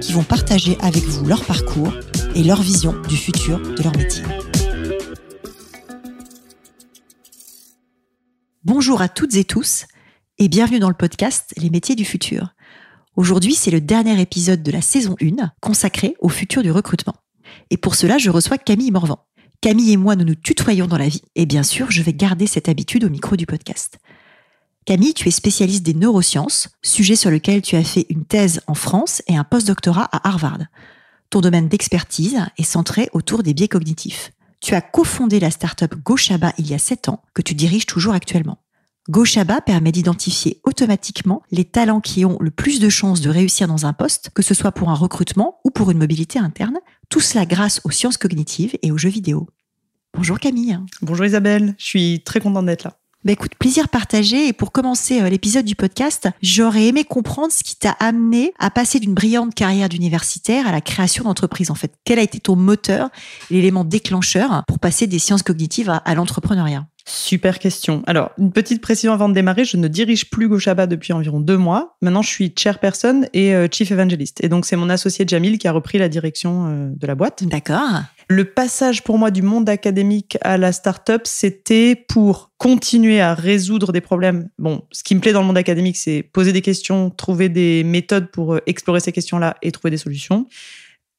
qui vont partager avec vous leur parcours et leur vision du futur de leur métier. Bonjour à toutes et tous et bienvenue dans le podcast Les métiers du futur. Aujourd'hui, c'est le dernier épisode de la saison 1 consacré au futur du recrutement. Et pour cela, je reçois Camille Morvan. Camille et moi, nous nous tutoyons dans la vie et bien sûr, je vais garder cette habitude au micro du podcast. Camille, tu es spécialiste des neurosciences, sujet sur lequel tu as fait une thèse en France et un post-doctorat à Harvard. Ton domaine d'expertise est centré autour des biais cognitifs. Tu as cofondé la startup il y a 7 ans, que tu diriges toujours actuellement. GoShaba permet d'identifier automatiquement les talents qui ont le plus de chances de réussir dans un poste, que ce soit pour un recrutement ou pour une mobilité interne, tout cela grâce aux sciences cognitives et aux jeux vidéo. Bonjour Camille. Bonjour Isabelle, je suis très contente d'être là. Bah écoute, plaisir partagé. Et pour commencer euh, l'épisode du podcast, j'aurais aimé comprendre ce qui t'a amené à passer d'une brillante carrière d'universitaire à la création d'entreprise. En fait, quel a été ton moteur, l'élément déclencheur pour passer des sciences cognitives à, l'entrepreneuriat? Super question. Alors, une petite précision avant de démarrer, je ne dirige plus Goshaba depuis environ deux mois. Maintenant, je suis chairperson et euh, chief evangelist. Et donc, c'est mon associé Jamil qui a repris la direction euh, de la boîte. D'accord. Le passage pour moi du monde académique à la start-up, c'était pour continuer à résoudre des problèmes. Bon, ce qui me plaît dans le monde académique, c'est poser des questions, trouver des méthodes pour euh, explorer ces questions-là et trouver des solutions.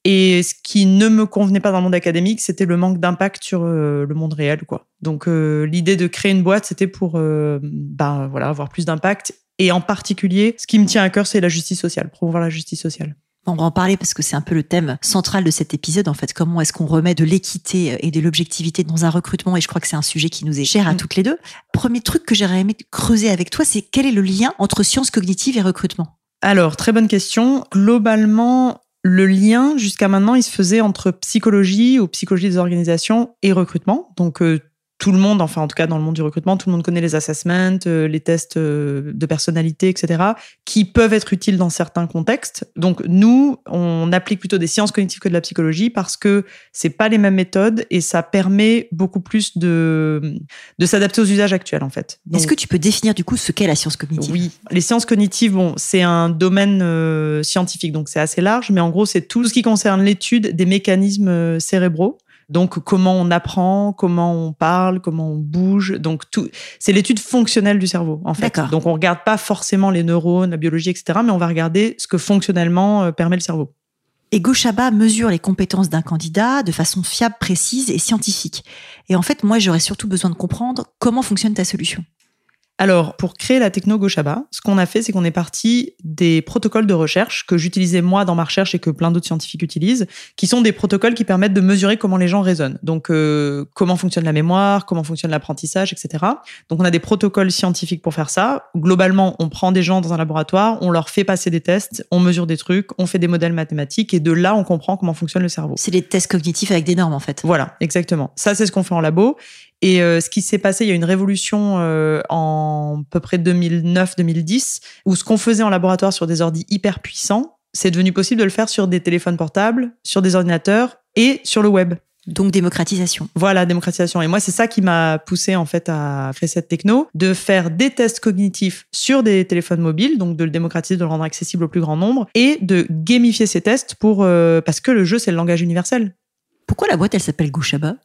Et ce qui ne me convenait pas dans le monde académique, c'était le manque d'impact sur euh, le monde réel, quoi. Donc euh, l'idée de créer une boîte, c'était pour ben voilà avoir plus d'impact. Et en particulier, ce qui me tient à cœur, c'est la justice sociale, promouvoir la justice sociale. On va en parler parce que c'est un peu le thème central de cet épisode. En fait, comment est-ce qu'on remet de l'équité et de l'objectivité dans un recrutement? Et je crois que c'est un sujet qui nous est cher à mm. toutes les deux. Premier truc que j'aurais aimé creuser avec toi, c'est quel est le lien entre sciences cognitives et recrutement? Alors, très bonne question. Globalement, le lien, jusqu'à maintenant, il se faisait entre psychologie ou psychologie des organisations et recrutement. Donc, euh, tout le monde, enfin en tout cas dans le monde du recrutement, tout le monde connaît les assessments, euh, les tests euh, de personnalité, etc., qui peuvent être utiles dans certains contextes. Donc nous, on applique plutôt des sciences cognitives que de la psychologie parce que c'est pas les mêmes méthodes et ça permet beaucoup plus de de s'adapter aux usages actuels en fait. Est-ce que tu peux définir du coup ce qu'est la science cognitive? Oui, les sciences cognitives, bon, c'est un domaine euh, scientifique donc c'est assez large, mais en gros c'est tout ce qui concerne l'étude des mécanismes cérébraux donc comment on apprend, comment on parle, comment on bouge. Donc tout, c'est l'étude fonctionnelle du cerveau en fait. Donc on regarde pas forcément les neurones, la biologie, etc. Mais on va regarder ce que fonctionnellement euh, permet le cerveau. Et Goshaba mesure les compétences d'un candidat de façon fiable, précise et scientifique. Et en fait, moi, j'aurais surtout besoin de comprendre comment fonctionne ta solution. Alors, pour créer la techno Goshaba, ce qu'on a fait, c'est qu'on est parti des protocoles de recherche que j'utilisais moi dans ma recherche et que plein d'autres scientifiques utilisent, qui sont des protocoles qui permettent de mesurer comment les gens raisonnent. Donc, euh, comment fonctionne la mémoire, comment fonctionne l'apprentissage, etc. Donc, on a des protocoles scientifiques pour faire ça. Globalement, on prend des gens dans un laboratoire, on leur fait passer des tests, on mesure des trucs, on fait des modèles mathématiques et de là, on comprend comment fonctionne le cerveau. C'est des tests cognitifs avec des normes, en fait. Voilà, exactement. Ça, c'est ce qu'on fait en labo. Et euh, ce qui s'est passé, il y a une révolution euh, en à peu près 2009-2010, où ce qu'on faisait en laboratoire sur des ordis hyper puissants, c'est devenu possible de le faire sur des téléphones portables, sur des ordinateurs et sur le web. Donc démocratisation. Voilà, démocratisation. Et moi, c'est ça qui m'a poussé en fait à créer cette techno, de faire des tests cognitifs sur des téléphones mobiles, donc de le démocratiser, de le rendre accessible au plus grand nombre, et de gamifier ces tests pour euh, parce que le jeu c'est le langage universel. Pourquoi la boîte elle s'appelle Goshaba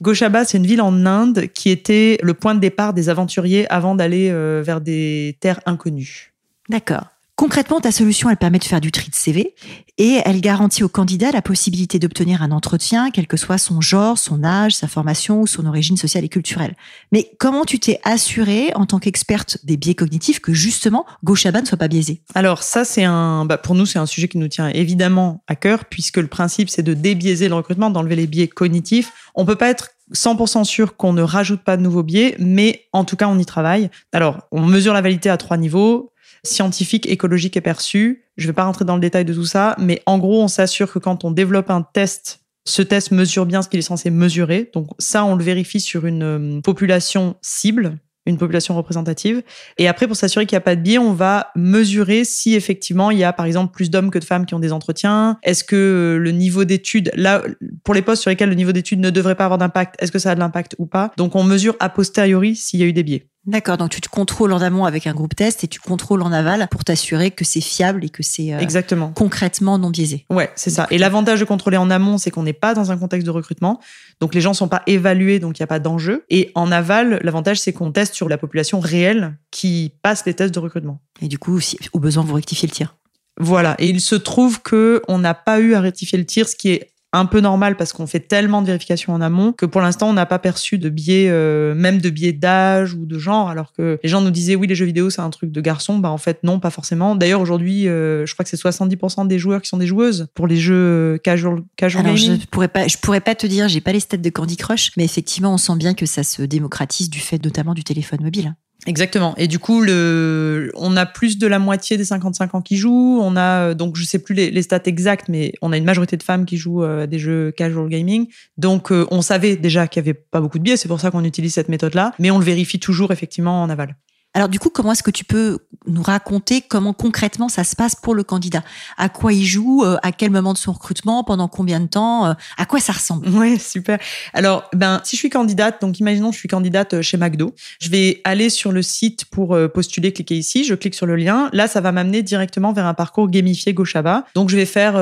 Goshaba, c'est une ville en Inde qui était le point de départ des aventuriers avant d'aller euh, vers des terres inconnues. D'accord. Concrètement, ta solution, elle permet de faire du tri de CV et elle garantit au candidat la possibilité d'obtenir un entretien, quel que soit son genre, son âge, sa formation ou son origine sociale et culturelle. Mais comment tu t'es assuré en tant qu'experte des biais cognitifs que justement Goshaba ne soit pas biaisé? Alors ça, c'est un, bah pour nous, c'est un sujet qui nous tient évidemment à cœur puisque le principe, c'est de débiaiser le recrutement, d'enlever les biais cognitifs. On peut pas être 100% sûr qu'on ne rajoute pas de nouveaux biais, mais en tout cas, on y travaille. Alors, on mesure la validité à trois niveaux scientifique, écologique est perçu. Je ne vais pas rentrer dans le détail de tout ça, mais en gros, on s'assure que quand on développe un test, ce test mesure bien ce qu'il est censé mesurer. Donc ça, on le vérifie sur une euh, population cible une population représentative. Et après, pour s'assurer qu'il n'y a pas de biais, on va mesurer si effectivement il y a par exemple plus d'hommes que de femmes qui ont des entretiens. Est-ce que le niveau d'études, là, pour les postes sur lesquels le niveau d'études ne devrait pas avoir d'impact, est-ce que ça a de l'impact ou pas? Donc on mesure a posteriori s'il y a eu des biais. D'accord, donc tu te contrôles en amont avec un groupe test et tu contrôles en aval pour t'assurer que c'est fiable et que c'est euh, exactement concrètement non biaisé. Ouais, c'est ça. Et l'avantage de contrôler en amont, c'est qu'on n'est pas dans un contexte de recrutement, donc les gens sont pas évalués, donc il n'y a pas d'enjeu. Et en aval, l'avantage c'est qu'on teste sur la population réelle qui passe les tests de recrutement. Et du coup, si, au besoin, vous rectifiez le tir. Voilà. Et il se trouve que on n'a pas eu à rectifier le tir, ce qui est un peu normal parce qu'on fait tellement de vérifications en amont que pour l'instant on n'a pas perçu de biais, euh, même de biais d'âge ou de genre, alors que les gens nous disaient oui les jeux vidéo c'est un truc de garçon, bah en fait non pas forcément. D'ailleurs aujourd'hui euh, je crois que c'est 70% des joueurs qui sont des joueuses pour les jeux euh, casual, casual alors, gaming. Je pourrais pas, je pourrais pas te dire, j'ai pas les stats de Candy Crush, mais effectivement on sent bien que ça se démocratise du fait notamment du téléphone mobile. Exactement. Et du coup, le, on a plus de la moitié des 55 ans qui jouent. On a, donc, je sais plus les, stats exactes, mais on a une majorité de femmes qui jouent à des jeux casual gaming. Donc, euh, on savait déjà qu'il y avait pas beaucoup de biais. C'est pour ça qu'on utilise cette méthode-là. Mais on le vérifie toujours, effectivement, en aval. Alors du coup, comment est-ce que tu peux nous raconter comment concrètement ça se passe pour le candidat? À quoi il joue? Euh, À quel moment de son recrutement? Pendant combien de temps? Euh, À quoi ça ressemble? Ouais, super. Alors, ben, si je suis candidate, donc imaginons je suis candidate euh, chez McDo, je vais aller sur le site pour postuler, cliquer ici, je clique sur le lien. Là, ça va m'amener directement vers un parcours gamifié bas. Donc, je vais faire,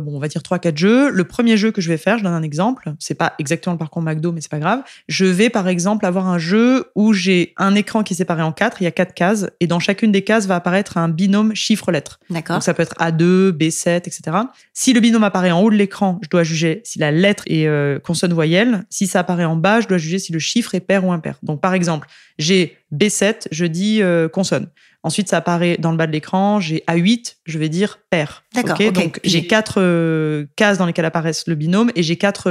bon, on va dire trois, quatre jeux. Le premier jeu que je vais faire, je donne un exemple. C'est pas exactement le parcours McDo, mais c'est pas grave. Je vais par exemple avoir un jeu où j'ai un écran qui est séparé en quatre il y a quatre cases et dans chacune des cases va apparaître un binôme chiffre-lettre. D'accord. Donc ça peut être A2, B7, etc. Si le binôme apparaît en haut de l'écran, je dois juger si la lettre est euh, consonne-voyelle. Si ça apparaît en bas, je dois juger si le chiffre est pair ou impair. Donc par exemple, j'ai B7, je dis euh, consonne. Ensuite, ça apparaît dans le bas de l'écran. J'ai A8, je vais dire pair. D'accord. Donc, j'ai quatre euh, cases dans lesquelles apparaissent le binôme et j'ai quatre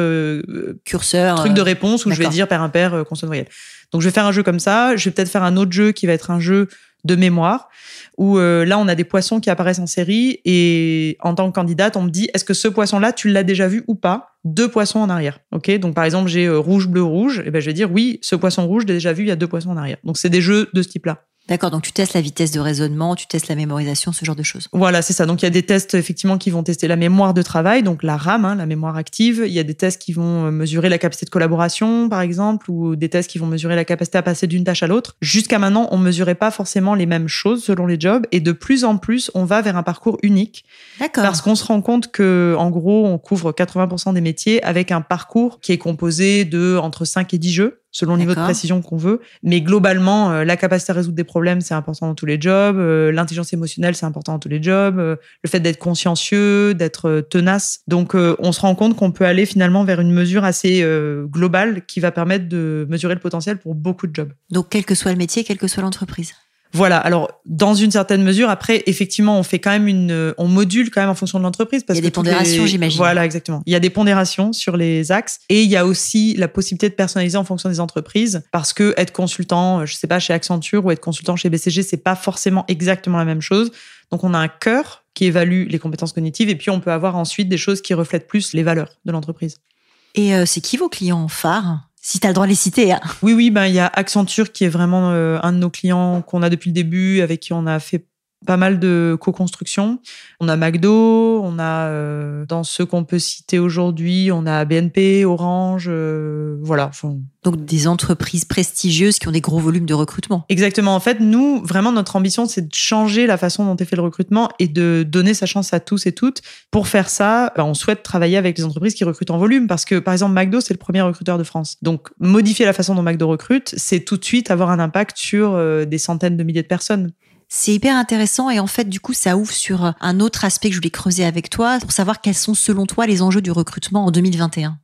curseurs, trucs de réponse où je vais dire pair, impair, consonne, voyelle. Donc je vais faire un jeu comme ça, je vais peut-être faire un autre jeu qui va être un jeu de mémoire où euh, là on a des poissons qui apparaissent en série et en tant que candidate on me dit est-ce que ce poisson là tu l'as déjà vu ou pas? Deux poissons en arrière ok donc par exemple j'ai euh, rouge bleu rouge et ben je vais dire oui ce poisson rouge j'ai déjà vu il y a deux poissons en arrière donc c'est des jeux de ce type là D'accord, donc tu testes la vitesse de raisonnement, tu testes la mémorisation, ce genre de choses. Voilà, c'est ça. Donc il y a des tests effectivement qui vont tester la mémoire de travail, donc la RAM, hein, la mémoire active. Il y a des tests qui vont euh, mesurer la capacité de collaboration, par exemple, ou des tests qui vont mesurer la capacité à passer d'une tâche à l'autre. Jusqu'à maintenant, on mesurait pas forcément les mêmes choses selon les jobs, et de plus en plus, on va vers un parcours unique. D'accord. Parce qu'on se rend compte que, en gros, on couvre 80% des métiers avec un parcours qui est composé de entre 5 et 10 jeux selon le niveau de précision qu'on veut. Mais globalement, euh, la capacité à résoudre des problèmes, c'est important dans tous les jobs. Euh, l'intelligence émotionnelle, c'est important dans tous les jobs. Euh, le fait d'être consciencieux, d'être tenace. Donc, on se rend compte qu'on peut aller finalement vers une mesure assez globale qui va permettre de mesurer le potentiel pour beaucoup de jobs. Donc, quel que soit le métier, quelle que soit l'entreprise. Voilà. Alors, dans une certaine mesure, après, effectivement, on fait quand même une, on module quand même en fonction de l'entreprise. Il y a des pondérations, j'imagine. Voilà, exactement. Il y a des pondérations sur les axes et il y a aussi la possibilité de personnaliser en fonction des entreprises parce que être consultant, je sais pas, chez Accenture ou être consultant chez BCG, c'est pas forcément exactement la même chose. Donc, on a un cœur qui évalue les compétences cognitives et puis on peut avoir ensuite des choses qui reflètent plus les valeurs de l'entreprise. Et euh, c'est qui vos clients phares? Si tu as le droit de les citer. Hein. Oui, oui, ben il y a Accenture qui est vraiment euh, un de nos clients qu'on a depuis le début, avec qui on a fait pas mal de co-construction. On a McDo, on a euh, dans ceux qu'on peut citer aujourd'hui, on a BNP, Orange, euh, voilà. Donc des entreprises prestigieuses qui ont des gros volumes de recrutement. Exactement. En fait, nous, vraiment, notre ambition, c'est de changer la façon dont est fait le recrutement et de donner sa chance à tous et toutes. Pour faire ça, ben, on souhaite travailler avec les entreprises qui recrutent en volume parce que, par exemple, McDo, c'est le premier recruteur de France. Donc, modifier la façon dont McDo recrute, c'est tout de suite avoir un impact sur euh, des centaines de milliers de personnes. C'est hyper intéressant et en fait, du coup, ça ouvre sur un autre aspect que je voulais creuser avec toi pour savoir quels sont, selon toi, les enjeux du recrutement en 2021.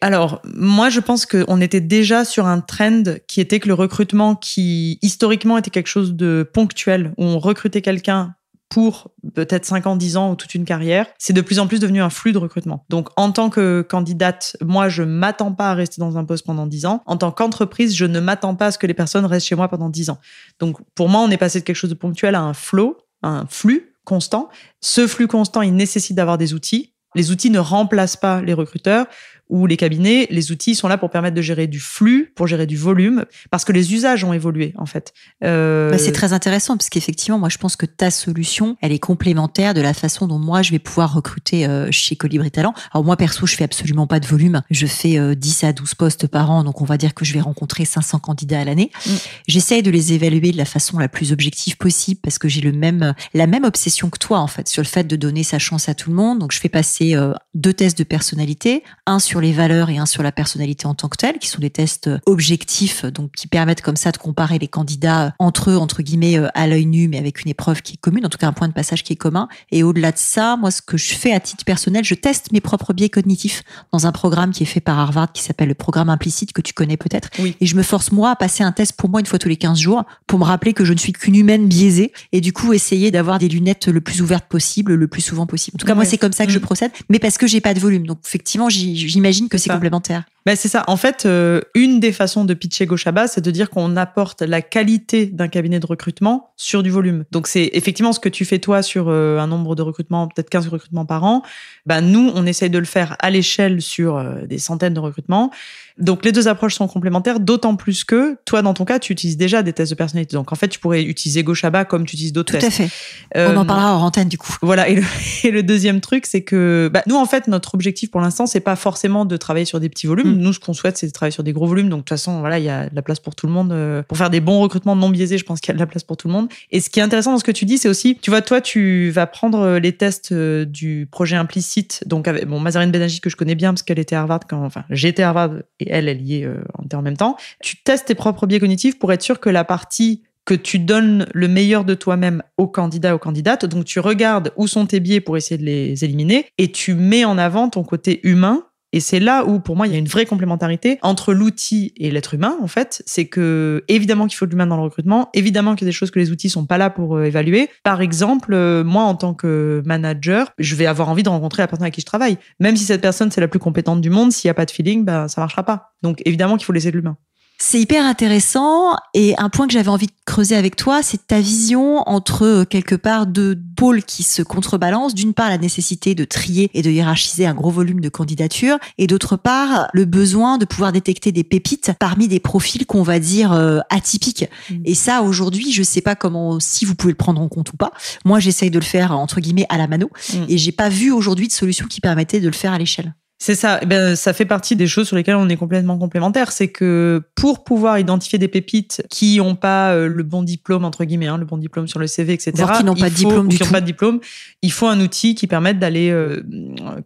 Alors, moi, je pense qu'on était déjà sur un trend qui était que le recrutement, qui historiquement était quelque chose de ponctuel, où on recrutait quelqu'un pour peut-être 5 ans, 10 ans ou toute une carrière, c'est de plus en plus devenu un flux de recrutement. Donc, en tant que candidate, moi, je m'attends pas à rester dans un poste pendant 10 ans. En tant qu'entreprise, je ne m'attends pas à ce que les personnes restent chez moi pendant 10 ans. Donc, pour moi, on est passé de quelque chose de ponctuel à un flow un flux constant. Ce flux constant, il nécessite d'avoir des outils. Les outils ne remplacent pas les recruteurs ou les cabinets, les outils sont là pour permettre de gérer du flux, pour gérer du volume, parce que les usages ont évolué en fait. Euh... Bah, c'est très intéressant parce qu'effectivement, moi je pense que ta solution, elle est complémentaire de la façon dont moi je vais pouvoir recruter euh, chez Colibri Talent. Alors moi perso, je fais absolument pas de volume, je fais euh, 10 à 12 postes par an, donc on va dire que je vais rencontrer 500 candidats à l'année. Mm. J'essaye de les évaluer de la façon la plus objective possible parce que j'ai le même la même obsession que toi en fait sur le fait de donner sa chance à tout le monde. Donc je fais passer euh, deux tests de personnalité, un sur les valeurs et un sur la personnalité en tant que telle, qui sont des tests objectifs, donc qui permettent comme ça de comparer les candidats entre eux, entre guillemets, euh, à l'œil nu, mais avec une épreuve qui est commune, en tout cas un point de passage qui est commun. Et au-delà de ça, moi, ce que je fais à titre personnel, je teste mes propres biais cognitifs dans un programme qui est fait par Harvard, qui s'appelle le programme implicite, que tu connais peut-être. Oui. Et je me force, moi, à passer un test pour moi une fois tous les 15 jours, pour me rappeler que je ne suis qu'une humaine biaisée, et du coup, essayer d'avoir des lunettes le plus ouvertes possible, le plus souvent possible. En tout cas, ouais. moi, c'est comme ça que je procède, mais parce que j'ai pas de volume. Donc, effectivement, j'imagine que c'est complémentaire. Ben c'est ça. En fait, euh, une des façons de pitcher Gochaba, c'est de dire qu'on apporte la qualité d'un cabinet de recrutement sur du volume. Donc, c'est effectivement ce que tu fais toi sur euh, un nombre de recrutements, peut-être 15 recrutements par an. Ben, nous, on essaye de le faire à l'échelle sur euh, des centaines de recrutements. Donc, les deux approches sont complémentaires, d'autant plus que toi, dans ton cas, tu utilises déjà des tests de personnalité. Donc, en fait, tu pourrais utiliser Gochaba comme tu utilises d'autres tests. Tout à fait. on en parlera hors antenne, du coup. Voilà. Et le, et le deuxième truc, c'est que bah, nous, en fait, notre objectif pour l'instant, c'est pas forcément de travailler sur des petits volumes. Mmh. Nous, ce qu'on souhaite, c'est de travailler sur des gros volumes. Donc, de toute façon, voilà, il y a de la place pour tout le monde. Euh, pour faire des bons recrutements non biaisés, je pense qu'il y a de la place pour tout le monde. Et ce qui est intéressant dans ce que tu dis, c'est aussi, tu vois, toi, tu vas prendre les tests euh, du projet implicite. Donc, avec, bon, Mazarine Benagi, que je connais bien parce qu'elle était à Harvard quand, enfin, j'étais à Harvard et elle, elle y est euh, en même temps. Tu testes tes propres biais cognitifs pour être sûr que la partie que tu donnes le meilleur de toi-même aux candidats, aux candidates. Donc, tu regardes où sont tes biais pour essayer de les éliminer et tu mets en avant ton côté humain et c'est là où, pour moi, il y a une vraie complémentarité entre l'outil et l'être humain, en fait. C'est que, évidemment qu'il faut de l'humain dans le recrutement, évidemment qu'il y a des choses que les outils sont pas là pour euh, évaluer. Par exemple, euh, moi, en tant que manager, je vais avoir envie de rencontrer la personne avec qui je travaille. Même si cette personne, c'est la plus compétente du monde, s'il n'y a pas de feeling, ben, ça marchera pas. Donc, évidemment qu'il faut laisser de l'humain. C'est hyper intéressant et un point que j'avais envie de creuser avec toi, c'est ta vision entre quelque part deux pôles qui se contrebalancent. D'une part, la nécessité de trier et de hiérarchiser un gros volume de candidatures et d'autre part, le besoin de pouvoir détecter des pépites parmi des profils qu'on va dire euh, atypiques. Mmh. Et ça, aujourd'hui, je sais pas comment, si vous pouvez le prendre en compte ou pas. Moi, j'essaye de le faire entre guillemets à la mano mmh. et j'ai pas vu aujourd'hui de solution qui permettait de le faire à l'échelle. C'est ça. Eh ben, ça fait partie des choses sur lesquelles on est complètement complémentaires. C'est que pour pouvoir identifier des pépites qui n'ont pas euh, le bon diplôme, entre guillemets, hein, le bon diplôme sur le CV, etc. Voire qui n'ont pas de diplôme du qui tout. pas de diplôme, il faut un outil qui permette d'aller euh,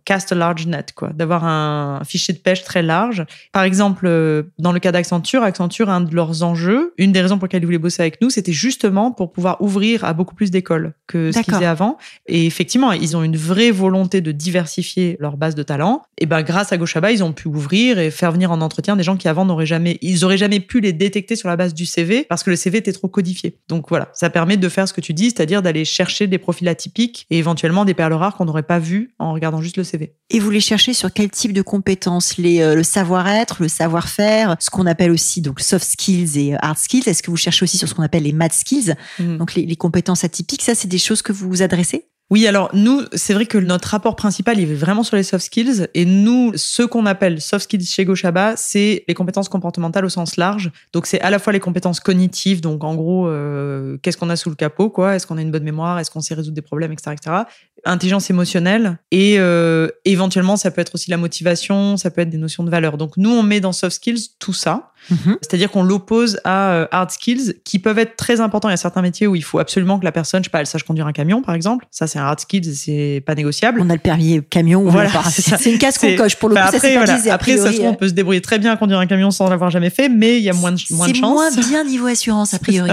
cast a large net, quoi, d'avoir un fichier de pêche très large. Par exemple, euh, dans le cas d'Accenture, Accenture, un de leurs enjeux, une des raisons pour lesquelles ils voulaient bosser avec nous, c'était justement pour pouvoir ouvrir à beaucoup plus d'écoles que ce qu'ils faisaient avant. Et effectivement, ils ont une vraie volonté de diversifier leur base de talents. Et ben, grâce à Gochaba, ils ont pu ouvrir et faire venir en entretien des gens qui avant n'auraient jamais, ils auraient jamais pu les détecter sur la base du CV parce que le CV était trop codifié. Donc voilà, ça permet de faire ce que tu dis, c'est-à-dire d'aller chercher des profils atypiques et éventuellement des perles rares qu'on n'aurait pas vues en regardant juste le CV. Et vous les cherchez sur quel type de compétences? Les, euh, Le savoir-être, le savoir-faire, ce qu'on appelle aussi donc soft skills et hard skills. Est-ce que vous cherchez aussi sur ce qu'on appelle les math skills, mmh. donc les, les compétences atypiques Ça, c'est des choses que vous vous adressez? Oui, alors nous, c'est vrai que notre rapport principal, il est vraiment sur les soft skills. Et nous, ce qu'on appelle soft skills chez Gochaba, c'est les compétences comportementales au sens large. Donc c'est à la fois les compétences cognitives, donc en gros, euh, qu'est-ce qu'on a sous le capot, quoi? Est-ce qu'on a une bonne mémoire? Est-ce qu'on sait résoudre des problèmes, etc., etc. Intelligence émotionnelle et euh, éventuellement, ça peut être aussi la motivation, ça peut être des notions de valeur. Donc nous, on met dans soft skills tout ça. Mmh. C'est-à-dire qu'on l'oppose à euh, hard skills qui peuvent être très importants. Il y a certains métiers où il faut absolument que la personne, je sais pas, elle sache conduire un camion, par exemple. Ça, c'est un hard skills, c'est pas négociable. On a le permis camion. Voilà, c'est une case qu'on coche pour le coup. Après, ça, voilà. après ça se trouve, on peut se débrouiller très bien à conduire un camion sans l'avoir jamais fait, mais il y a moins de, moins de C'est chance. moins bien niveau assurance, a priori.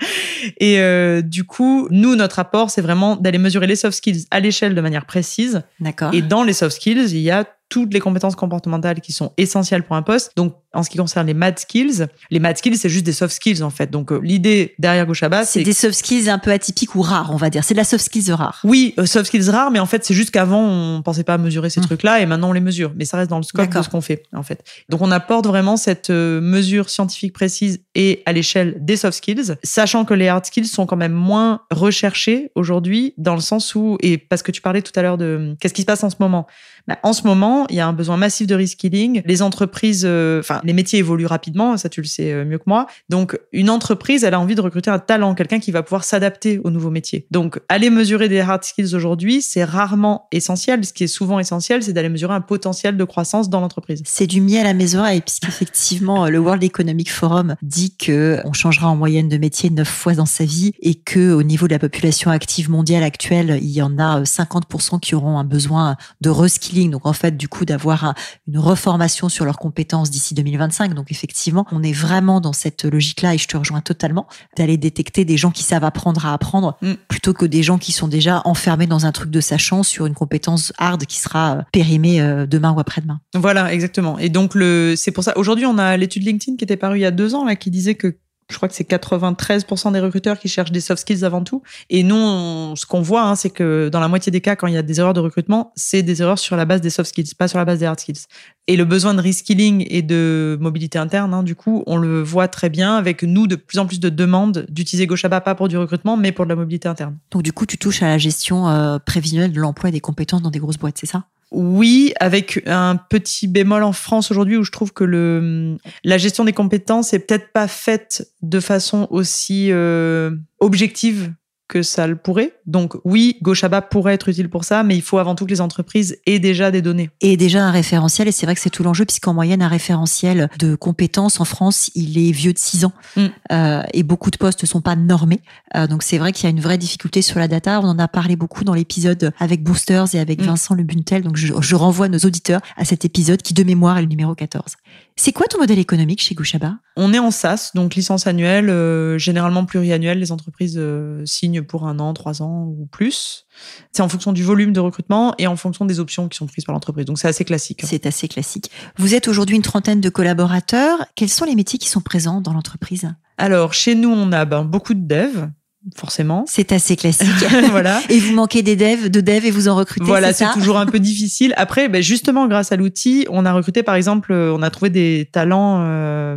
Et euh, du coup, nous, notre apport, c'est vraiment d'aller mesurer les soft skills à l'échelle de manière précise. D'accord. Et dans les soft skills, il y a toutes les compétences comportementales qui sont essentielles pour un poste. Donc, en ce qui concerne les mad skills. Les mad skills, c'est juste des soft skills en fait. Donc euh, l'idée derrière Goshaba, c'est des soft skills un peu atypiques ou rares, on va dire. C'est de la soft skills rare. Oui, euh, soft skills rares, mais en fait c'est juste qu'avant on pensait pas mesurer ces mmh. trucs-là et maintenant on les mesure. Mais ça reste dans le scope de ce qu'on fait en fait. Donc on apporte vraiment cette euh, mesure scientifique précise et à l'échelle des soft skills, sachant que les hard skills sont quand même moins recherchés aujourd'hui dans le sens où et parce que tu parlais tout à l'heure de qu'est-ce qui se passe en ce moment? Bah, en ce moment, il y a un besoin massif de reskilling. Les entreprises, euh, enfin, les métiers évoluent rapidement, ça tu le sais euh, mieux que moi. Donc, une entreprise, elle a envie de recruter un talent, quelqu'un qui va pouvoir s'adapter aux nouveaux métiers. Donc, aller mesurer des hard skills aujourd'hui, c'est rarement essentiel. Ce qui est souvent essentiel, c'est d'aller mesurer un potentiel de croissance dans l'entreprise. C'est du miel à mes oreilles, puisqu'effectivement, le World Economic Forum dit que on changera en moyenne de métier neuf fois dans sa vie et que au niveau de la population active mondiale actuelle, il y en a 50% qui auront un besoin de reskilling donc en fait du coup d'avoir une reformation sur leurs compétences d'ici 2025. Donc effectivement, on est vraiment dans cette logique-là et je te rejoins totalement d'aller détecter des gens qui savent apprendre à apprendre mm. plutôt que des gens qui sont déjà enfermés dans un truc de sachant sur une compétence hard qui sera euh, périmée euh, demain ou après-demain. Voilà, exactement. Et donc le, c'est pour ça. Aujourd'hui, on a l'étude LinkedIn qui était parue il y a deux ans là, qui disait que je crois que c'est 93% des recruteurs qui cherchent des soft skills avant tout. Et nous, ce qu'on voit, hein, c'est que dans la moitié des cas, quand il y a des erreurs de recrutement, c'est des erreurs sur la base des soft skills, pas sur la base des hard skills. Et le besoin de reskilling et de mobilité interne, hein, du coup, on le voit très bien avec nous de plus en plus de demandes d'utiliser Goshaba pas pour du recrutement, mais pour de la mobilité interne. Donc du coup, tu touches à la gestion euh, prévisionnelle de l'emploi et des compétences dans des grosses boîtes, c'est ça? Oui, avec un petit bémol en France aujourd'hui où je trouve que le, la gestion des compétences est peut-être pas faite de façon aussi euh, objective que ça le pourrait. Donc oui, Goshaba pourrait être utile pour ça, mais il faut avant tout que les entreprises aient déjà des données. Et déjà un référentiel, et c'est vrai que c'est tout l'enjeu, puisqu'en moyenne, un référentiel de compétences en France, il est vieux de 6 ans, mm. euh, et beaucoup de postes ne sont pas normés. Euh, donc c'est vrai qu'il y a une vraie difficulté sur la data. On en a parlé beaucoup dans l'épisode avec Boosters et avec mm. Vincent Lebuntel, donc je, je renvoie nos auditeurs à cet épisode qui, de mémoire, est le numéro 14. C'est quoi ton modèle économique chez Goshaba On est en SaaS, donc licence annuelle, euh, généralement pluriannuelle. Les entreprises euh, signent pour un an, trois ans ou plus. C'est en fonction du volume de recrutement et en fonction des options qui sont prises par l'entreprise. Donc c'est assez classique. C'est assez classique. Vous êtes aujourd'hui une trentaine de collaborateurs. Quels sont les métiers qui sont présents dans l'entreprise? Alors chez nous, on a ben, beaucoup de devs forcément. C'est assez classique. voilà. Et vous manquez des devs, de devs et vous en recrutez. Voilà, c'est toujours un peu difficile. Après, ben justement, grâce à l'outil, on a recruté, par exemple, euh, on a trouvé des talents euh,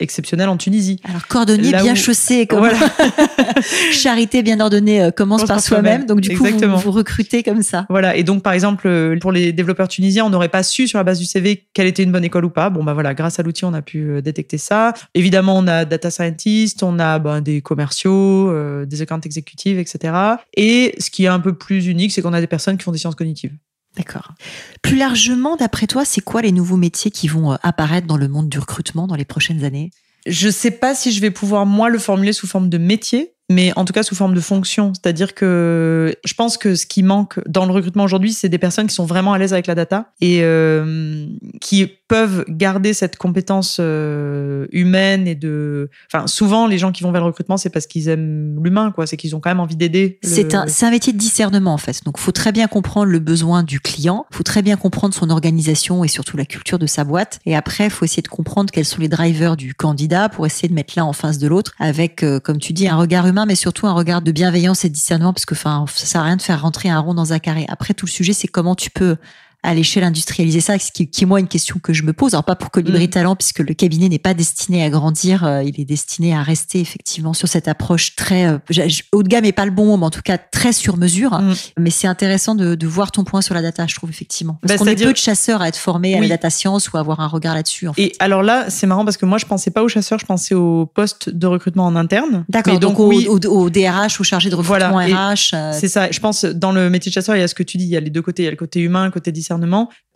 exceptionnels en Tunisie. Alors, cordonnier bien chaussé, comme voilà. charité bien ordonnée euh, commence par, soi-même. donc, du coup, vous, vous, recrutez comme ça. Voilà. Et donc, par exemple, pour les développeurs tunisiens, on n'aurait pas su sur la base du CV quelle était une bonne école ou pas. Bon, bah voilà, grâce à l'outil, on a pu détecter ça. Évidemment, on a data scientist, on a ben, des commerciaux des accounts exécutives, etc. Et ce qui est un peu plus unique, c'est qu'on a des personnes qui font des sciences cognitives. D'accord. Plus largement, d'après toi, c'est quoi les nouveaux métiers qui vont euh, apparaître dans le monde du recrutement dans les prochaines années? Je ne sais pas si je vais pouvoir, moi, le formuler sous forme de métier, mais en tout cas sous forme de fonction. C'est-à-dire que je pense que ce qui manque dans le recrutement aujourd'hui, c'est des personnes qui sont vraiment à l'aise avec la data et euh, qui peuvent garder cette compétence euh, humaine et de. Enfin, souvent, les gens qui vont vers le recrutement, c'est parce qu'ils aiment l'humain, quoi. C'est qu'ils ont quand même envie d'aider. C'est un, un métier de discernement, en fait. Donc, faut très bien comprendre le besoin du client. Faut très bien comprendre son organisation et surtout la culture de sa boîte. Et après, faut essayer de comprendre quels sont les drivers du candidat pour essayer de mettre l'un en face de l'autre avec, euh, comme tu dis, un regard humain, mais surtout un regard de bienveillance et de discernement, parce que, enfin, ça sert à rien de faire rentrer un rond dans un carré. Après, tout le sujet, c'est comment tu peux à l'échelle industrialiser ça, ce qui, est moi une question que je me pose. Alors pas pour Colibri mm. Talent, puisque le cabinet n'est pas destiné à grandir, euh, il est destiné à rester effectivement sur cette approche très euh, haut de gamme et pas le bon mot, mais en tout cas très sur mesure. Mm. Mais c'est intéressant de, de, voir ton point sur la data, je trouve effectivement. Parce bah, qu'on est peu de chasseurs à être formés à la data science ou à avoir un regard là-dessus. En fait. Et alors là, c'est marrant parce que moi je pensais pas aux chasseurs, je pensais aux postes de recrutement en interne. D'accord. Donc, donc oui, au, DRH, au chargé de recrutement RH. Euh. C'est ça. Je pense dans le métier de chasseur, il y a ce que tu dis, il y a les deux côtés, il y a le côté humain, le côté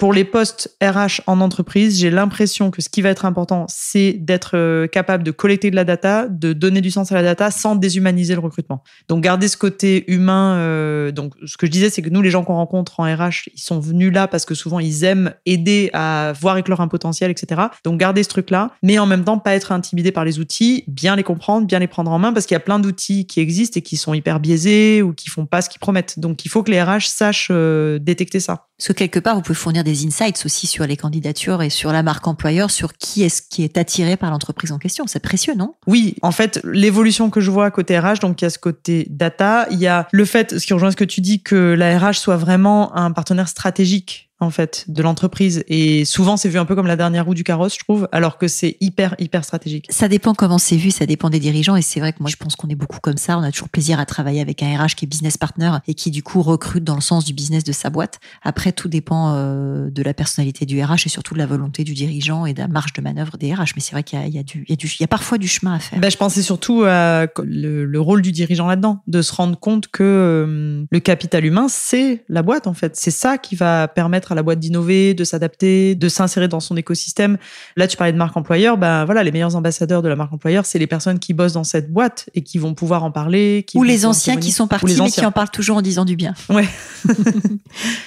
Pour les postes RH en entreprise, j'ai l'impression que ce qui va être important, c'est d'être euh, capable de collecter de la data, de donner du sens à la data sans déshumaniser le recrutement. Donc garder ce côté humain. Euh, donc ce que je disais, c'est que nous, les gens qu'on rencontre en RH, ils sont venus là parce que souvent ils aiment aider à voir éclore un potentiel, etc. Donc garder ce truc-là, mais en même temps pas être intimidé par les outils, bien les comprendre, bien les prendre en main parce qu'il y a plein d'outils qui existent et qui sont hyper biaisés ou qui font pas ce qu'ils promettent. Donc il faut que les RH sachent euh, détecter ça. Parce que quelque part, vous pouvez fournir des insights aussi sur les candidatures et sur la marque employeur, sur qui est-ce qui est attiré par l'entreprise en question. C'est précieux, non? Oui, en fait, l'évolution que je vois côté RH, donc il y a ce côté data, il y a le fait, ce qui rejoint ce que tu dis, que la RH soit vraiment un partenaire stratégique en fait de l'entreprise et souvent c'est vu un peu comme la dernière roue du carrosse je trouve alors que c'est hyper hyper stratégique. Ça dépend comment c'est vu, ça dépend des dirigeants et c'est vrai que moi je pense qu'on est beaucoup comme ça, on a toujours plaisir à travailler avec un RH qui est business partner et qui du coup recrute dans le sens du business de sa boîte. Après tout dépend euh, de la personnalité du RH et surtout de la volonté du dirigeant et de la marge de manœuvre des RH mais c'est vrai qu'il y a, y, y, y parfois du chemin à faire. Ben, je pensais surtout à le, le rôle du dirigeant là-dedans, de se rendre compte que euh, le capital humain c'est la boîte en fait, c'est ça qui va permettre à la boîte d'innover, de s'adapter, de s'insérer dans son écosystème. Là, tu parlais de marque employeur, ben voilà, les meilleurs ambassadeurs de la marque employeur, c'est les personnes qui bossent dans cette boîte et qui vont pouvoir en parler. Qui Ou les anciens qui sont partis mais qui en parlent toujours en disant du bien. Ouais.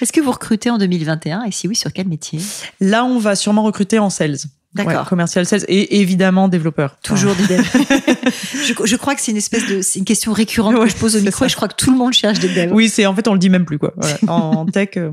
Est-ce que vous recrutez en 2021 et si oui, sur quel métier? Là, on va sûrement recruter en sales. D'accord. Ouais, commercial sales et évidemment développeur. Toujours des devs. je, je, crois que c'est une espèce de, c'est une question récurrente Ouais, que je pose au micro ça. et je crois que tout le monde cherche des devs. Oui, c'est en fait on le dit même plus quoi. Voilà. En, en tech. euh,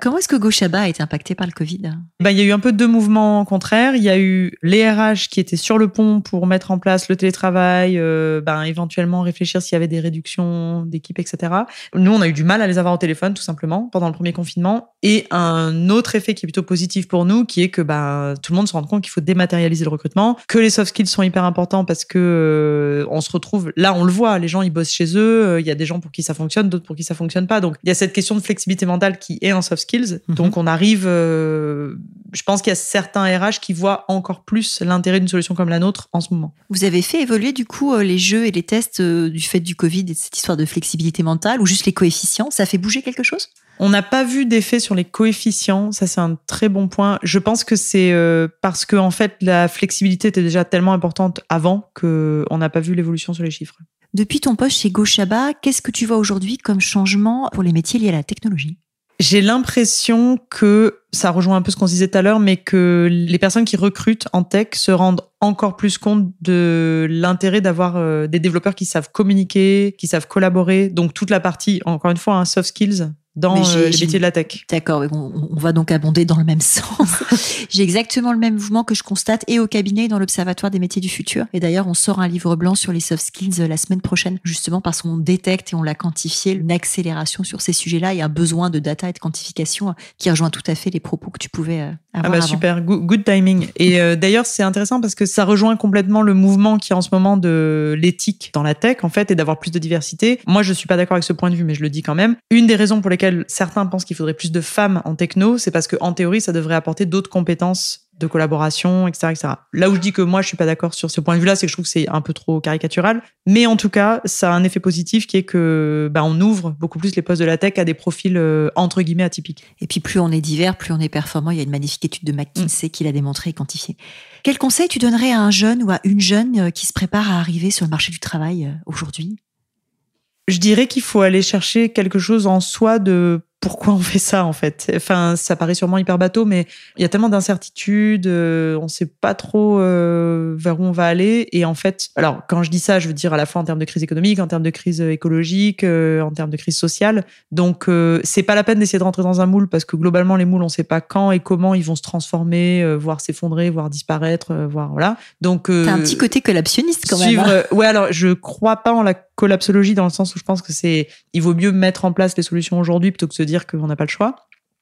Comment est-ce que Goshaba a été impacté par le Covid? Ben, il y a eu un peu deux mouvements contraires. Il y a eu les RH qui étaient sur le pont pour mettre en place le télétravail, euh, ben, éventuellement réfléchir s'il y avait des réductions d'équipe, etc. Nous, on a eu du mal à les avoir au téléphone, tout simplement, pendant le premier confinement. Et un autre effet qui est plutôt positif pour nous, qui est que ben, tout le monde se rend compte qu'il faut dématérialiser le recrutement, que les soft skills sont hyper importants parce que euh, on se retrouve, là, on le voit, les gens, ils bossent chez eux, euh, il y a des gens pour qui ça fonctionne, d'autres pour qui ça fonctionne pas. Donc, il y a cette question de flexibilité mentale qui est un soft skills. Mhm. Donc, on arrive, euh, je pense qu'il y a certains RH qui voient encore plus l'intérêt d'une solution comme la nôtre en ce moment. Vous avez fait évoluer du coup euh, les jeux et les tests euh, du fait du Covid et de cette histoire de flexibilité mentale ou juste les coefficients? Ça a fait bouger quelque chose? On n'a pas vu d'effet sur les coefficients, ça c'est un très bon point. Je pense que c'est euh, parce que en fait la flexibilité était déjà tellement importante avant que on n'a pas vu l'évolution sur les chiffres. Depuis ton poste chez Goshaba, qu'est-ce que tu vois aujourd'hui comme changement pour les métiers liés à la technologie? J'ai l'impression que ça rejoint un peu ce qu'on disait tout à l'heure, mais que les personnes qui recrutent en tech se rendent encore plus compte de l'intérêt d'avoir euh, des développeurs qui savent communiquer, qui savent collaborer. Donc toute la partie, encore une fois, un soft skills dans euh, les métiers de la tech. D'accord, on, on va donc abonder dans le même sens. J'ai exactement le même mouvement que je constate et au cabinet et dans l'Observatoire des métiers du futur. Et d'ailleurs, on sort un livre blanc sur les soft skills euh, la semaine prochaine, justement parce qu'on détecte et on l'a quantifié une accélération sur ces sujets-là et un besoin de data et de quantification euh, qui rejoint tout à fait les propos que tu pouvais euh, Ah avoir bah avant. super, good, good timing. Et euh, d'ailleurs, c'est intéressant parce que ça rejoint complètement le mouvement qui est en ce moment de l'éthique dans la tech, en fait, et d'avoir plus de diversité. Moi, je suis pas d'accord avec ce point de vue, mais je le dis quand même. Une des raisons pour lesquelles certains pensent qu'il faudrait plus de femmes en techno, c'est parce que en théorie, ça devrait apporter d'autres compétences de collaboration, etc., etc. Là où je dis que moi, je suis pas d'accord sur ce point de vue-là, c'est que je trouve que c'est un peu trop caricatural. Mais en tout cas, ça a un effet positif qui est que, bah, on ouvre beaucoup plus les postes de la tech à des profils euh, entre guillemets atypiques. Et puis plus on est divers, plus on est performant. Il y a une magnifique étude de McKinsey qui l'a démontré et quantifié. Quel conseil tu donnerais à un jeune ou à une jeune euh, qui se prépare à arriver sur le marché du travail euh, aujourd'hui? Je dirais qu'il faut aller chercher quelque chose en soi de pourquoi on fait ça en fait. Enfin, ça paraît sûrement hyper bateau, mais il y a tellement d'incertitudes, euh, on sait pas trop euh, vers où on va aller. Et en fait, alors quand je dis ça, je veux dire à la fois en termes de crise économique, en termes de crise écologique, euh, en termes de crise sociale. Donc euh, c'est pas la peine d'essayer de rentrer dans un moule parce que globalement les moules, on sait pas quand et comment ils vont se transformer, euh, voire s'effondrer, voire disparaître, euh, voire voilà. Donc euh, T'as un petit côté collaptionniste quand même. hein. euh, ouais, alors je crois pas en la collapsologie dans le sens où je pense que c'est, il vaut mieux mettre en place les solutions aujourd'hui plutôt que se dire qu'on n'a pas le choix.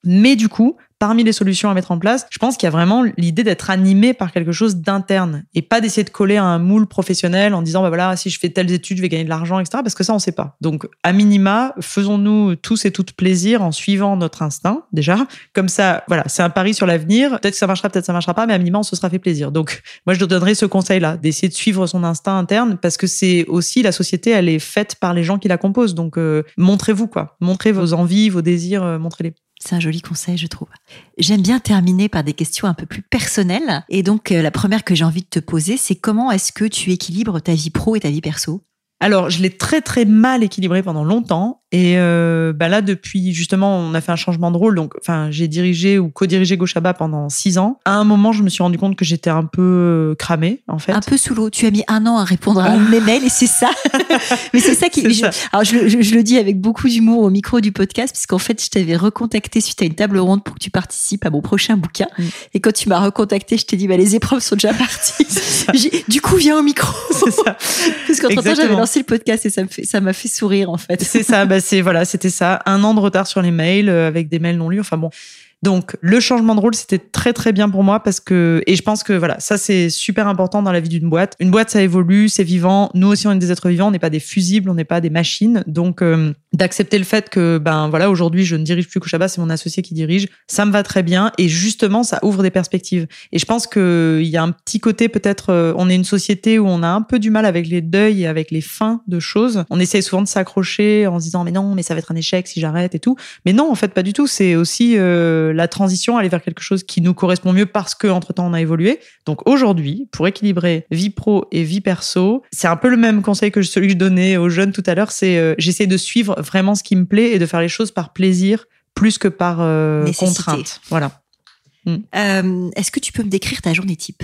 Mais du coup, parmi les solutions à mettre en place, je pense qu'il y a vraiment l'idée d'être animé par quelque chose d'interne et pas d'essayer de coller à un moule professionnel en disant bah voilà si je fais telles études je vais gagner de l'argent etc parce que ça on sait pas. Donc à minima faisons-nous tous et toutes plaisir en suivant notre instinct déjà comme ça voilà c'est un pari sur l'avenir peut-être que ça marchera peut-être que ça marchera pas mais à minima on se sera fait plaisir. Donc moi je te donnerais ce conseil là d'essayer de suivre son instinct interne parce que c'est aussi la société elle est faite par les gens qui la composent donc euh, montrez-vous quoi montrez vos envies vos désirs euh, montrez-les. C'est un joli conseil, je trouve. J'aime bien terminer par des questions un peu plus personnelles. Et donc, euh, la première que j'ai envie de te poser, c'est comment est-ce que tu équilibres ta vie pro et ta vie perso? Alors, je l'ai très très mal équilibré pendant longtemps Et euh, bah là, depuis justement, on a fait un changement de rôle. Donc, enfin, j'ai dirigé ou co-dirigé Gochaba pendant six ans. À un moment, je me suis rendu compte que j'étais un peu euh, cramée, en fait. Un peu sous l'eau. Tu as mis un an à répondre à mes mails et c'est ça. Mais c'est ça qui. C'est je- ça. alors, je, je- je le dis avec beaucoup d'humour au micro du podcast, puisqu'en fait, je t'avais recontacté suite à une table ronde pour que tu participes à mon prochain bouquin. Mm. Et quand tu m'as recontacté, je t'ai dit, bah, les épreuves sont déjà parties. Du coup, viens au micro. C'est ça. Parce qu'entre temps, j'avais lancé le podcast et ça me fait, ça m'a fait sourire, en fait. C'est ça, bah c'est voilà, c'était ça. Un an de retard sur les mails euh, avec des mails non lus. Enfin bon. Donc le changement de rôle, c'était très très bien pour moi parce que et je pense que voilà, ça c'est super important dans la vie d'une boîte. Une boîte ça évolue, c'est vivant. Nous aussi on est des êtres vivants, on n'est pas des fusibles, on n'est pas des machines. Donc euh, d'accepter le fait que ben voilà aujourd'hui je ne dirige plus Kochaba, c'est mon associé qui dirige, ça me va très bien et justement ça ouvre des perspectives. Et je pense que il y a un petit côté peut-être, euh, on est une société où on a un peu du mal avec les deuils et avec les fins de choses. On essaye souvent de s'accrocher en se disant mais non, mais ça va être un échec si j'arrête et tout. Mais non, en fait pas du tout. C'est aussi euh, la transition, aller vers quelque chose qui nous correspond mieux parce que entre temps on a évolué. Donc aujourd'hui, pour équilibrer vie pro et vie perso, c'est un peu le même conseil que celui que je donnais aux jeunes tout à l'heure. C'est euh, j'essaie de suivre vraiment ce qui me plaît et de faire les choses par plaisir plus que par euh, contrainte. Voilà. Euh, Est-ce que tu peux me décrire ta journée type?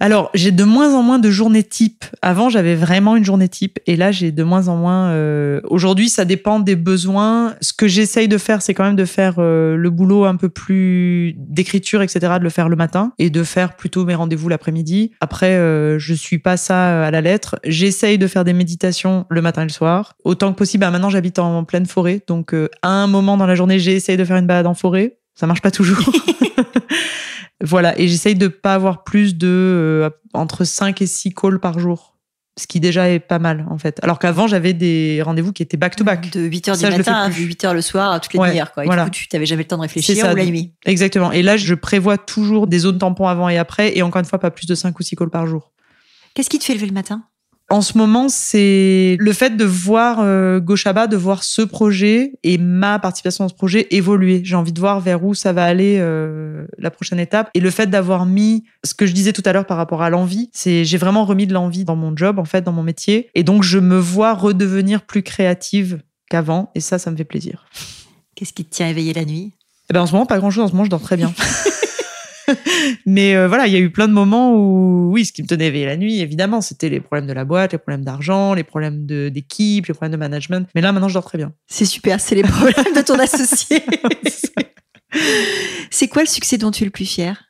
Alors, j'ai de moins en moins de journées type. Avant, j'avais vraiment une journée type. Et là, j'ai de moins en moins. euh, Aujourd'hui, ça dépend des besoins. Ce que j'essaye de faire, c'est quand même de faire euh, le boulot un peu plus d'écriture, etc., de le faire le matin et de faire plutôt mes rendez-vous l'après-midi. Après, euh, je suis pas ça à la lettre. J'essaye de faire des méditations le matin et le soir. Autant que possible. Bah, maintenant, j'habite en pleine forêt. Donc, euh, à un moment dans la journée, j'ai essayé de faire une balade en forêt. Ça marche pas toujours. Voilà, et j'essaye de pas avoir plus de euh, entre 5 et 6 calls par jour. Ce qui déjà est pas mal, en fait. Alors qu'avant, j'avais des rendez-vous qui étaient back-to-back. De 8h Ça, du matin à plus. 8h le soir, à toutes les Ouais, demi-heures. Quoi. Et voilà. du coup, tu n'avais jamais le temps de réfléchir ça. ou la nuit. Exactement. Et là, je prévois toujours des zones tampons avant et après, et encore une fois, pas plus de 5 ou 6 calls par jour. Qu'est-ce qui te fait lever le matin? En ce moment, c'est le fait de voir euh, Gochaba, de voir ce projet et ma participation dans ce projet évoluer. J'ai envie de voir vers où ça va aller euh, la prochaine étape. Et le fait d'avoir mis ce que je disais tout à l'heure par rapport à l'envie, c'est j'ai vraiment remis de l'envie dans mon job, en fait, dans mon métier. Et donc, je me vois redevenir plus créative qu'avant. Et ça, ça me fait plaisir. Qu'est-ce qui te tient éveillé la nuit? Eh ben, en ce moment, pas grand-chose. En ce moment, je dors très bien. Mais euh, voilà, il y a eu plein de moments où, oui, ce qui me tenait éveillé la nuit, évidemment, c'était les problèmes de la boîte, les problèmes d'argent, les problèmes d'équipe, les problèmes de management. Mais là, maintenant, je dors très bien. C'est super, c'est les problèmes de ton associé. c'est quoi le succès dont tu es le plus fier?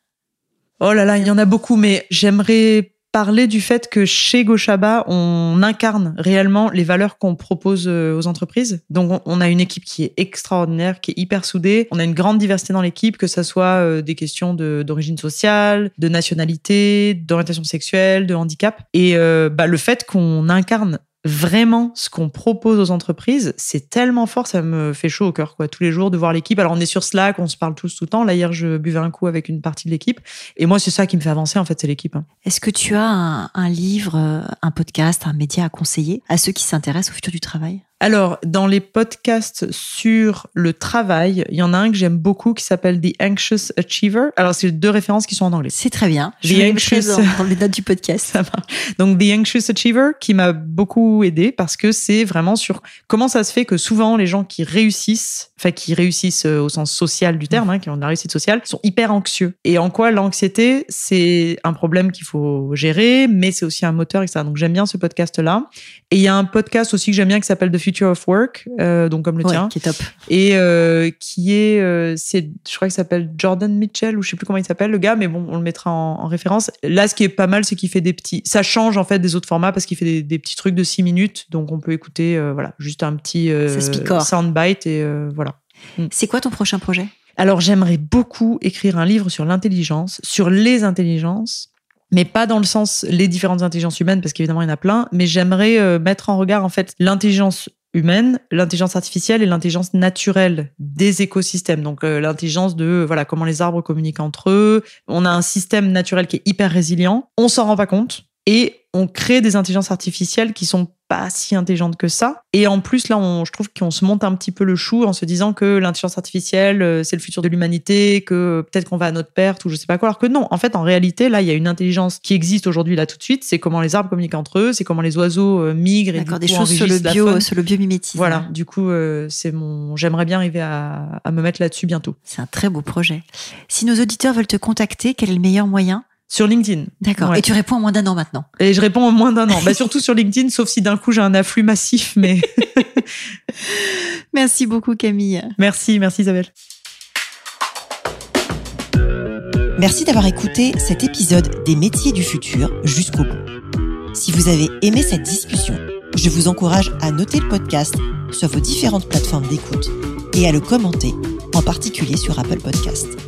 Oh là là, il y en a beaucoup, mais j'aimerais parler du fait que chez Gochaba, on incarne réellement les valeurs qu'on propose euh, aux entreprises. Donc, on- a une équipe qui est extraordinaire, qui est hyper soudée. On a une grande diversité dans l'équipe, que ça soit euh, des questions d'origine sociale, de nationalité, d'orientation sexuelle, de handicap. Et euh, bah, le fait qu'on incarne vraiment ce qu'on propose aux entreprises, c'est tellement fort, ça me fait chaud au cœur, quoi, tous les jours de voir l'équipe. Alors, on est sur Slack, on se parle tous tout le temps. Là, hier, je buvais un coup avec une partie de l'équipe. Et moi, c'est ça qui me fait avancer, en fait, c'est l'équipe. hein. Est-ce que tu as un, livre, euh, un podcast, un média à conseiller à ceux qui s'intéressent au futur du travail? Alors, dans les podcasts sur le travail, il y en a un que j'aime beaucoup qui s'appelle The Anxious Achiever. Alors, c'est deux références qui sont en anglais. C'est très bien. Je The mettrai anxious- dans, dans les notes du podcast. Ça marche. Donc, The Anxious Achiever, qui m'a beaucoup aidé parce que c'est vraiment sur comment ça se fait que souvent les gens qui réussissent, enfin, qui réussissent euh, au sens social du terme, hein, qui ont de la réussite sociale, sont hyper anxieux. Et en quoi l'anxiété, c'est un problème qu'il faut gérer, mais c'est aussi un moteur, etc. Donc, j'aime bien ce podcast-là. Et il y a un podcast aussi que j'aime bien qui s'appelle The Future of Work, euh, donc comme le Ouais, tien qui est top. et euh, qui est, euh, c'est, je crois qu'il s'appelle Jordan Mitchell ou je sais plus comment il s'appelle le gars, mais bon, on le mettra en, en référence. Là, ce qui est pas mal, c'est qu'il fait des petits, ça change en fait des autres formats parce qu'il fait des, des petits trucs de 6 minutes, donc on peut écouter, voilà, juste un petit soundbite et euh, voilà. C'est quoi ton prochain projet? Alors, j'aimerais beaucoup écrire un livre sur l'intelligence, sur les intelligences, mais pas dans le sens les différentes intelligences humaines, parce qu'évidemment, il y en a plein, mais j'aimerais euh, mettre en regard, en fait, l'intelligence humaine, l'intelligence artificielle et l'intelligence naturelle des écosystèmes. Donc, euh, l'intelligence de, euh, voilà, comment les arbres communiquent entre eux. On a un système naturel qui est hyper résilient. On s'en rend pas compte. Et on crée des intelligences artificielles qui sont pas si intelligentes que ça. Et en plus, là, on, je trouve qu'on se monte un petit peu le chou en se disant que l'intelligence artificielle, euh, c'est le futur de l'humanité, que peut-être qu'on va à notre perte ou je sais pas quoi. Alors que non, en fait, en réalité, là, il y a une intelligence qui existe aujourd'hui, là, tout de suite. C'est comment les arbres communiquent entre eux, c'est comment les oiseaux euh, migrent et D'accord, des choses sur le bio, sur le biomimétisme. Voilà. Du coup, euh, c'est mon, j'aimerais bien arriver à, à me mettre là-dessus bientôt. C'est un très beau projet. Si nos auditeurs veulent te contacter, quel est le meilleur moyen? Sur LinkedIn. D'accord. Ouais. Et tu réponds en moins d'un an maintenant. Et je réponds en moins d'un an. bah, surtout sur LinkedIn, sauf si d'un coup j'ai un afflux massif, mais. merci beaucoup Camille. Merci, merci Isabelle. Merci d'avoir écouté cet épisode des métiers du futur jusqu'au bout. Si vous avez aimé cette discussion, je vous encourage à noter le podcast sur vos différentes plateformes d'écoute et à le commenter, en particulier sur Apple Podcast.